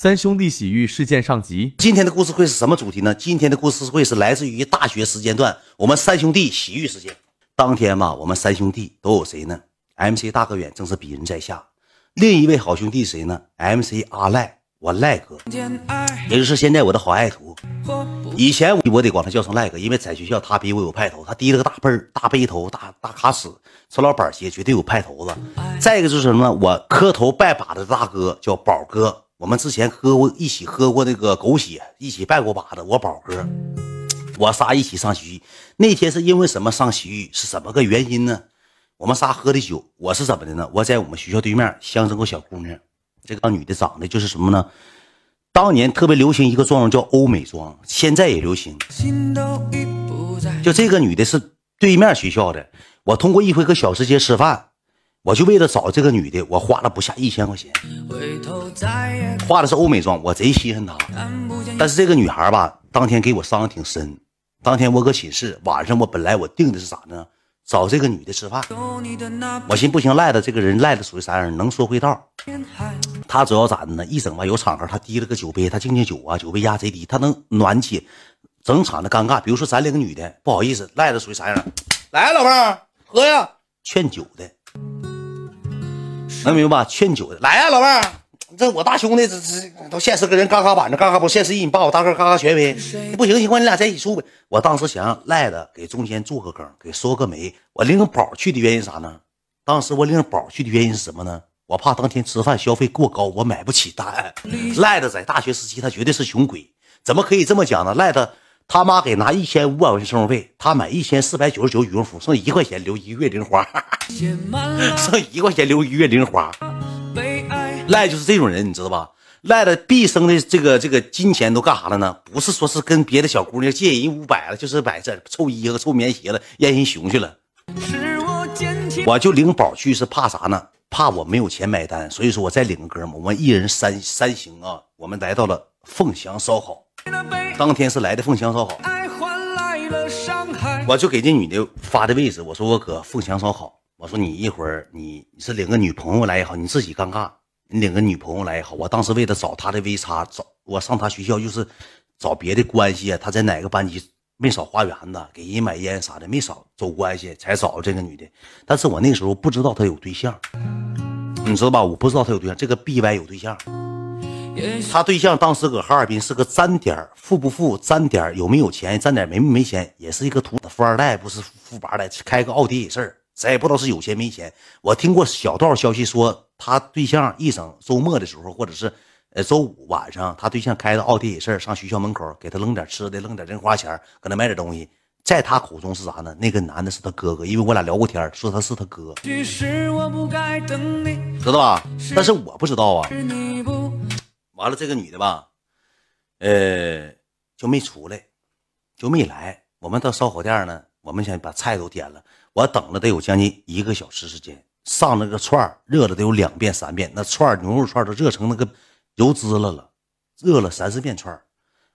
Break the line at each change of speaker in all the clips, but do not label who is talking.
三兄弟洗浴事件上集。
今天的故事会是什么主题呢？今天的故事会是来自于大学时间段，我们三兄弟洗浴事件。当天嘛，我们三兄弟都有谁呢？MC 大哥远正是鄙人在下，另一位好兄弟谁呢？MC 阿赖，我赖哥，也就是现在我的好爱徒。以前我得管他叫声赖哥，因为在学校他比我有派头，他低了个大背、大背头、大大卡尺，穿老板鞋，绝对有派头子。再一个就是什么呢？我磕头拜把子的大哥叫宝哥。我们之前喝过一起喝过那个狗血，一起拜过把子。我宝哥，我仨一起上洗浴。那天是因为什么上洗浴？是什么个原因呢？我们仨喝的酒。我是怎么的呢？我在我们学校对面相中个小姑娘，这个女的长得就是什么呢？当年特别流行一个妆容叫欧美妆，现在也流行。就这个女的是对面学校的，我通过一回搁小吃街吃饭。我就为了找这个女的，我花了不下一千块钱，化的是欧美妆，我贼稀罕她。但是这个女孩吧，当天给我伤的挺深。当天我搁寝室，晚上我本来我定的是啥呢？找这个女的吃饭。我寻不行，赖的这个人赖的属于啥样？能说会道。他主要咋的呢？一整吧有场合，他提了个酒杯，他敬敬酒啊，酒杯压贼低，他能暖起整场的尴尬。比如说咱两个女的不好意思，赖的属于啥样？来，老妹儿喝呀，劝酒的。能明白吧？劝酒的来呀，老妹儿，这我大兄弟，这这都现实跟人嘎嘎板着，嘎嘎不现实一，你把我大哥嘎嘎权威，不行情况你俩在一起处呗。我当时想赖的给中间做个梗，给说个媒。我领宝去的原因啥呢？当时我领宝去的原因是什么呢？我怕当天吃饭消费过高，我买不起单。赖的在大学时期他绝对是穷鬼，怎么可以这么讲呢？赖的他妈给拿一千五百块钱生活费，他买一千四百九十九羽绒服，剩一块钱留一个月零花。剩一块钱留一个月零花，赖就是这种人，你知道吧？赖的毕生的这个这个金钱都干啥了呢？不是说是跟别的小姑娘借人五百了，就是买这臭衣服、臭棉鞋了，让人熊去了。我就领宝去是怕啥呢？怕我没有钱买单，所以说我再领个哥们，我们一人三三行啊。我们来到了凤翔烧烤，当天是来的凤翔烧烤，我就给这女的发的位置，我说我搁凤翔烧烤。我说你一会儿你你是领个女朋友来也好，你自己尴尬，你领个女朋友来也好。我当时为了找她的 V 叉，找我上她学校就是找别的关系啊。她在哪个班级没少花园子，给人买烟啥的，没少走关系才找这个女的。但是我那时候不知道她有对象，你知道吧？我不知道她有对象，这个 BY 有对象。他对象当时搁哈尔滨是个沾点富不富，沾点有没有钱，沾点没没钱，也是一个土富二代，不是富八代，开个奥迪也事咱也不知道是有钱没钱。我听过小道消息说，他对象一整周末的时候，或者是呃周五晚上，他对象开着奥迪也事上学校门口给他扔点吃的，扔点零花钱，搁那买点东西。在他口中是啥呢？那个男的是他哥哥，因为我俩聊过天，说他是他哥，知道吧？但是我不知道啊。完了，这个女的吧，呃，就没出来，就没来。我们到烧烤店呢，我们想把菜都点了。我等了得有将近一个小时时间，上那个串热了得有两遍三遍，那串牛肉串都热成那个油滋了了，热了三四遍串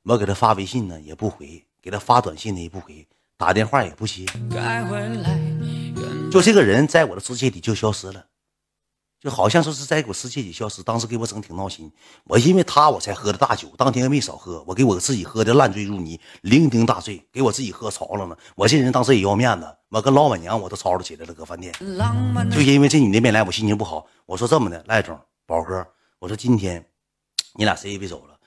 我给他发微信呢也不回，给他发短信呢也不回，打电话也不接，就这个人在我的世界里就消失了。就好像说是在我世界里消失，当时给我整挺闹心。我因为他我才喝的大酒，当天没少喝。我给我自己喝的烂醉如泥，酩酊大醉，给我自己喝潮了呢。我这人当时也要面子，我跟老板娘我都吵吵起来了，搁饭店。就因为这女的没来，我心情不好。我说这么的，赖总，宝哥，我说今天你俩谁也别走了，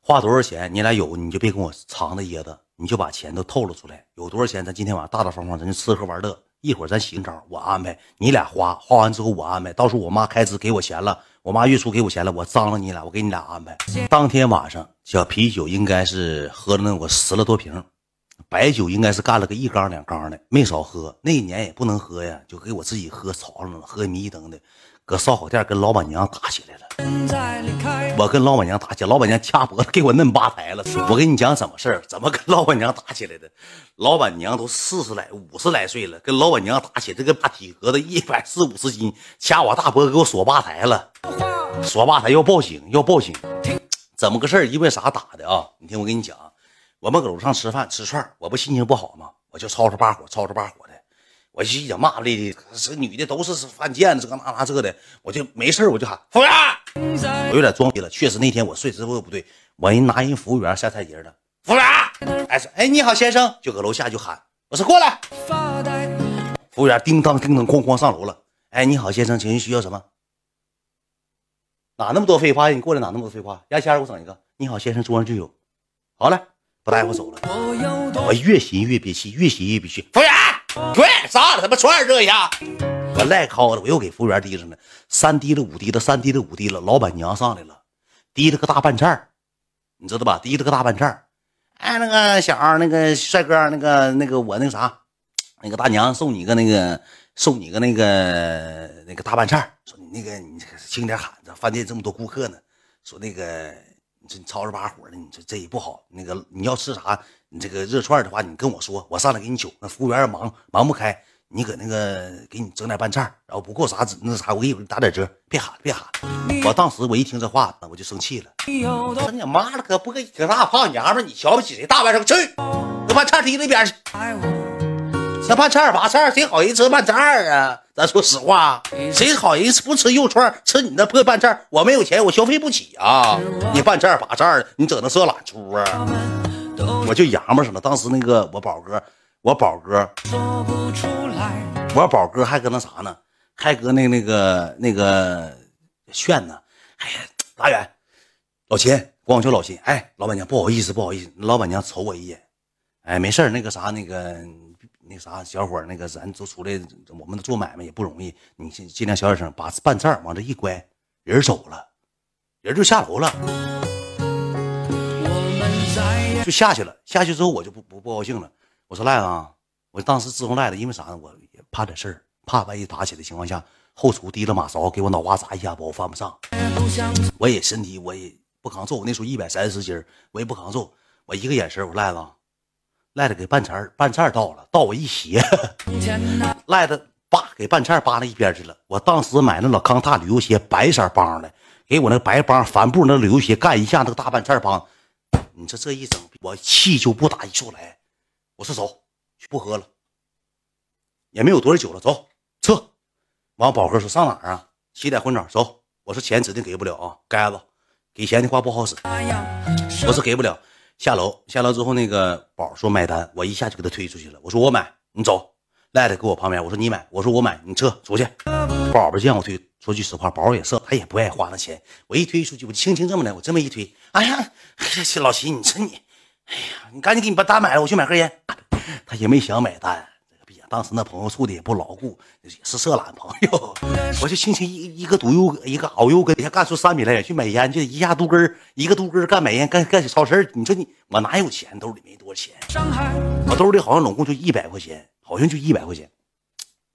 花多少钱你俩有你就别跟我藏着掖着，你就把钱都透露出来。有多少钱咱今天晚上大大方方，咱就吃喝玩乐。一会儿咱行招，我安排你俩花，花完之后我安排。到时候我妈开支给我钱了，我妈月初给我钱了，我张罗你俩，我给你俩安排。当天晚上，小啤酒应该是喝了那我十来多瓶，白酒应该是干了个一缸两缸的，没少喝。那一年也不能喝呀，就给我自己喝潮了，喝迷瞪的。搁烧烤店跟老板娘打起来了，我跟老板娘打起来，老板娘掐脖子给我摁吧台了。我跟你讲怎么事儿怎么跟老板娘打起来的？老板娘都四十来、五十来岁了，跟老板娘打起，这个大体格子一百四五十斤，掐我大脖给我锁吧台了，锁吧台要报警，要报警。怎么个事因为啥打的啊？你听我跟你讲，我们搁楼上吃饭吃串我不心情不好吗？我就吵吵把火，吵吵把火的。我就一讲骂咧咧，这女的都是犯贱的，这个那那这的，我就没事我就喊服务员，我有点装逼了，确实那天我睡之后不对，我人拿人服务员下菜碟了，服务员，哎说，哎你好先生，就搁楼下就喊，我说过来，服务员叮当叮当哐哐上楼了，哎你好先生，请问需要什么？哪那么多废话呀？你过来哪那么多废话？牙签我整一个，你好先生，桌上就有，好了，不带我走了，我越寻越憋气，越寻越憋气，服务员，对，啥了？他妈串这一下。我赖靠的，我又给服务员提上了三滴了五滴了，三滴了五滴了。老板娘上来了，滴了个大半菜你知道吧？滴了个大半菜哎，那个小二，那个帅哥，那个那个我那个啥，那个大娘送你个那个送你个那个那个大半菜说你那个你轻点喊，着饭店这么多顾客呢。说那个这吵吵把火的，你这这也不好。那个你要吃啥？你这个热串的话，你跟我说，我上来给你取。那服务员忙忙不开。你搁那个给你整点拌菜，然后不够啥那啥，我给你打点折。别喊别喊！我当时我一听这话，我就生气了。我说你妈了，个不个可大胖娘们，你瞧不起谁？大晚上去，那拌菜提那边去。这拌菜拔菜，谁好意思吃拌菜啊？咱说实话，谁好意思不吃肉串，吃你那破拌菜？我没有钱，我消费不起啊！你拌菜拔菜，你整那色懒猪啊？我就洋们上了。当时那个我宝哥。我宝哥，我宝哥还搁那啥呢？还搁那那个那个炫呢？哎呀，大远，老秦，管我叫老秦。哎，老板娘，不好意思，不好意思。老板娘瞅我一眼，哎，没事那个啥，那个那啥，小伙那个咱都出来，我们做买卖也不容易，你尽尽量小点声，把拌菜往这一关，人走了，人就下楼了，就下去了。下去之后，我就不不不高兴了。我说赖子啊，我当时自从赖子，因为啥呢？我也怕点事儿，怕万一打起来的情况下，后厨提了马勺给我脑瓜砸一下，把我犯不上。我也身体我也不抗揍，我那时候一百三十斤我也不抗揍。我一个眼神，我赖子，赖子给半菜半菜倒了，倒我一鞋，赖子叭给半菜扒那一边去了。我当时买那老康踏旅游鞋，白色帮的，给我那白帮帆布那旅游鞋干一下，那个大半菜帮，你说这一整，我气就不打一处来。我说走，不喝了，也没有多少酒了，走撤。完，宝哥说上哪儿啊？起点混澡，走。我说钱指定给不了啊，该子，给钱的话不好使。我说给不了，下楼。下楼之后，那个宝说买单，我一下就给他推出去了。我说我买，你走。赖赖搁我旁边，我说你买，我说我买，你撤出去。宝宝见我推，说句实话，宝也色，他也不爱花那钱。我一推出去，我轻轻这么的，我这么一推，哎呀，哎呀，老齐，你说你。哎呀，你赶紧给你把单买了，我去买盒烟。他也没想买单，当时那朋友处的也不牢固，也是色懒朋友。我就轻轻一一个毒油，一个熬油根，一下干出三米来，去买烟，就一下杜根一个杜根干买烟，干干起超市你说你我哪有钱？兜里没多少钱，我兜里好像总共就一百块钱，好像就一百块钱，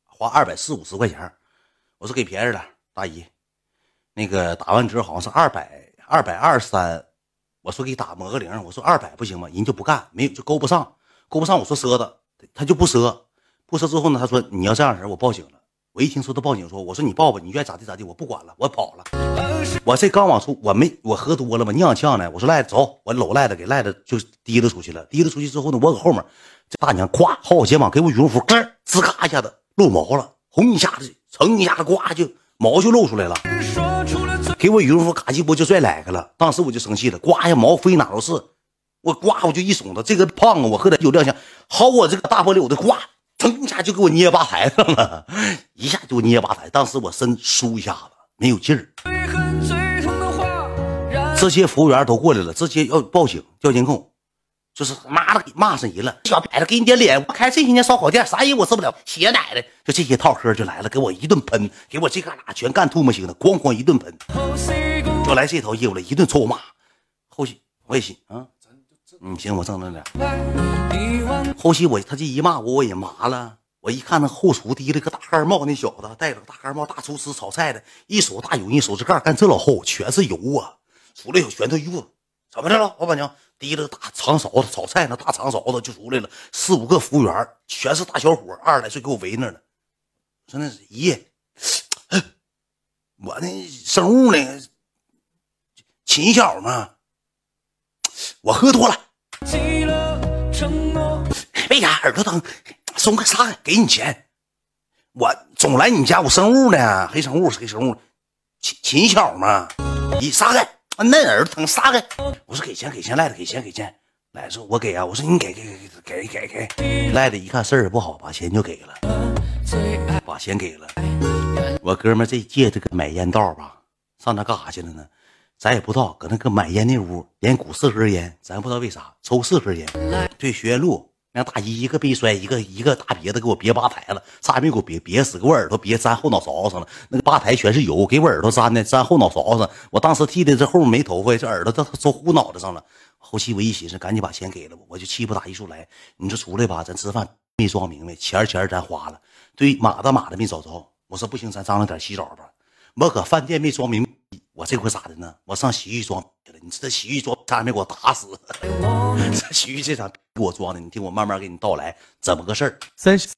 花二百四五十块钱。我说给便宜了，大姨，那个打完折好像是二百二百二三。我说给打抹个零，我说二百不行吗？人就不干，没有就勾不上，勾不上。我说赊的，他就不赊，不赊之后呢，他说你要这样式我报警了。我一听说他报警，说我说你报吧，你愿意咋地咋地，我不管了，我跑了。我这刚往出，我没我喝多了嘛，踉跄呢。我说赖子走，我搂赖子给赖子就提溜出去了。提溜出去之后呢，我搁后面，这大娘咵薅我肩膀，给我羽绒服，咯吱嘎一下子露毛了，轰一下子，蹭一下子，呱就毛就露出来了。给我羽绒服，嘎叽波就拽来个了。当时我就生气了，呱一下毛飞哪都是。我呱我就一耸子，这个胖子我喝点酒亮相，薅我这个大玻璃我的呱，噌一下就给我捏吧台上了，一下就捏吧台。当时我身酥一下子，没有劲儿。这些服务员都过来了，直接要报警调监控。就是妈的给骂上人了，小崽子给你点脸！我开这些年烧烤店，啥人我治不了，血奶的就这些套嗑就来了，给我一顿喷，给我这旮旯全干吐沫星子，咣咣一顿喷，就来这套业务了，一顿臭骂。后期我也信啊，嗯行，我正着点。后期我他这一骂我，我也麻了。我一看那后厨提了个大盖帽，那小子戴着个大盖帽，大厨师炒菜的，一手大油，一手指盖干这老厚，全是油啊！出来有拳头油，怎么的了，老板娘？提了大长勺子炒菜，那大长勺子就出来了，四五个服务员全是大小伙，二十来岁，给我围那了。说那是姨，我那生物呢？秦小嘛，我喝多了。为啥耳朵疼？送个啥？给你钱。我总来你家，我生物呢？黑生物是黑生物，秦秦小嘛。你撒开，那耳朵疼，撒开。我说给钱给钱，赖子给钱给钱。赖说我给啊，我说你给给给给给给。赖子一看事儿不好，把钱就给了，把钱给了。我哥们这借这个买烟道吧，上那干啥去了呢？咱也不知道，搁那个买烟那屋，连鼓四盒烟，咱不知道为啥抽四盒烟。对，学院路让大姨一个背摔，一个一个大别子给我别吧台了，差点没给我别别死，给我耳朵别粘后脑勺上了。那个吧台全是油，给我耳朵粘的粘后脑勺上。我当时剃的这后面没头发，这耳朵都都糊脑袋上了。后期我一寻思，赶紧把钱给了我，我就气不打一处来。你说出来吧，咱吃饭没装明白，钱钱咱花了，对，马的马的没找着。我说不行，咱张罗点洗澡吧。我搁饭店没装明白。我这回咋的呢？我上洗浴装去了。你这洗浴装差点没给我打死。这洗浴这场给我装的，你听我慢慢给你道来怎么个事儿。
三十。